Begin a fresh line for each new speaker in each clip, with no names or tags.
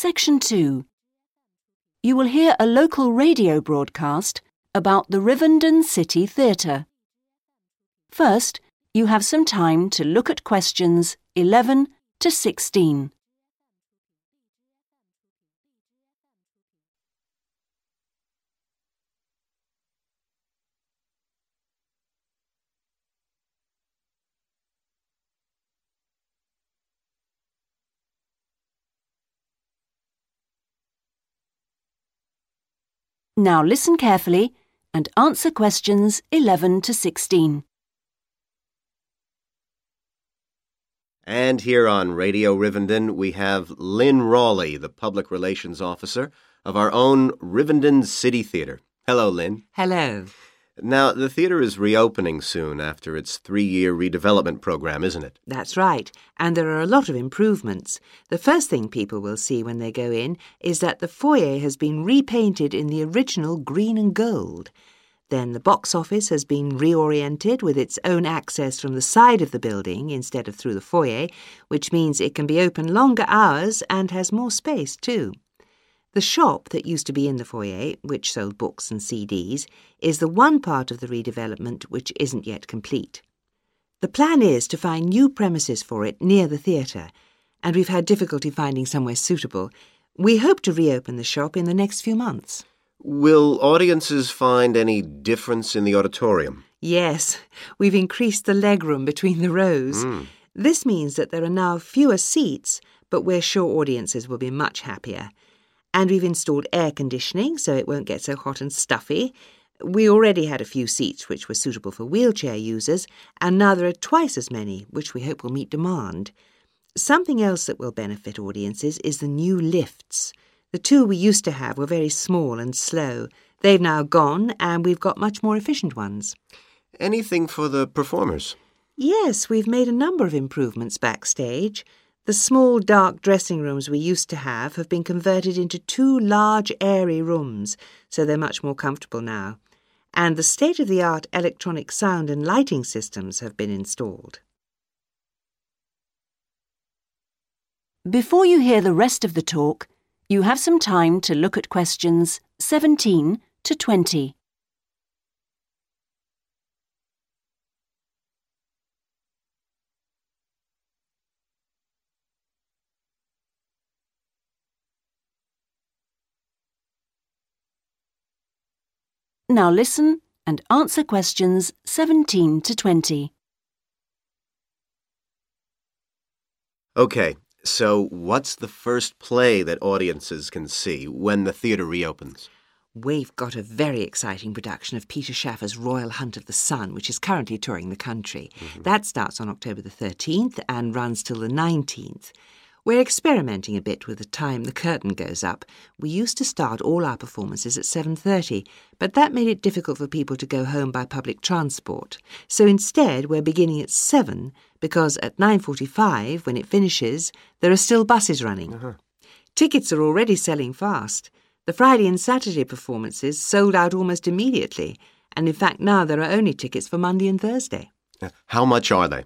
Section 2. You will hear a local radio broadcast about the Rivendon City Theatre. First, you have some time to look at questions 11 to 16. Now listen carefully and answer questions 11 to 16.
And here on Radio Rivendon, we have Lynn Rawley, the Public Relations Officer of our own Rivendon City Theatre. Hello, Lynn.
Hello.
Now, the theatre is reopening soon after its three year redevelopment program, isn't it?
That's right. And there are a lot of improvements. The first thing people will see when they go in is that the foyer has been repainted in the original green and gold. Then the box office has been reoriented with its own access from the side of the building instead of through the foyer, which means it can be open longer hours and has more space too. The shop that used to be in the foyer, which sold books and CDs, is the one part of the redevelopment which isn't yet complete. The plan is to find new premises for it near the theatre, and we've had difficulty finding somewhere suitable. We hope to reopen the shop in the next few months.
Will audiences find any difference in the auditorium?
Yes, we've increased the legroom between the rows.
Mm.
This means that there are now fewer seats, but we're sure audiences will be much happier. And we've installed air conditioning so it won't get so hot and stuffy. We already had a few seats which were suitable for wheelchair users, and now there are twice as many, which we hope will meet demand. Something else that will benefit audiences is the new lifts. The two we used to have were very small and slow. They've now gone, and we've got much more efficient ones.
Anything for the performers?
Yes, we've made a number of improvements backstage. The small dark dressing rooms we used to have have been converted into two large airy rooms, so they're much more comfortable now. And the state of the art electronic sound and lighting systems have been installed.
Before you hear the rest of the talk, you have some time to look at questions 17 to 20. Now listen and answer questions 17 to 20.
Okay, so what's the first play that audiences can see when the theatre reopens?
We've got a very exciting production of Peter Shaffer's Royal Hunt of the Sun, which is currently touring the country. Mm-hmm. That starts on October the 13th and runs till the 19th. We're experimenting a bit with the time the curtain goes up. We used to start all our performances at 7:30, but that made it difficult for people to go home by public transport. So instead, we're beginning at 7 because at 9:45 when it finishes, there are still buses running. Uh-huh. Tickets are already selling fast. The Friday and Saturday performances sold out almost immediately, and in fact now there are only tickets for Monday and Thursday.
How much are they?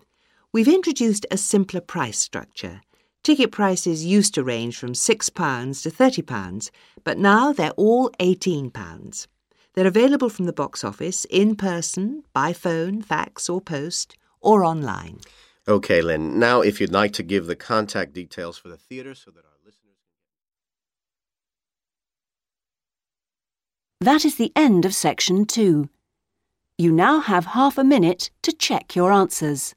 We've introduced a simpler price structure. Ticket prices used to range from £6 to £30, but now they're all £18. They're available from the box office, in person, by phone, fax, or post, or online.
Okay, Lynn. Now, if you'd like to give the contact details for the theatre so that our listeners. Can.
That is the end of section 2. You now have half a minute to check your answers.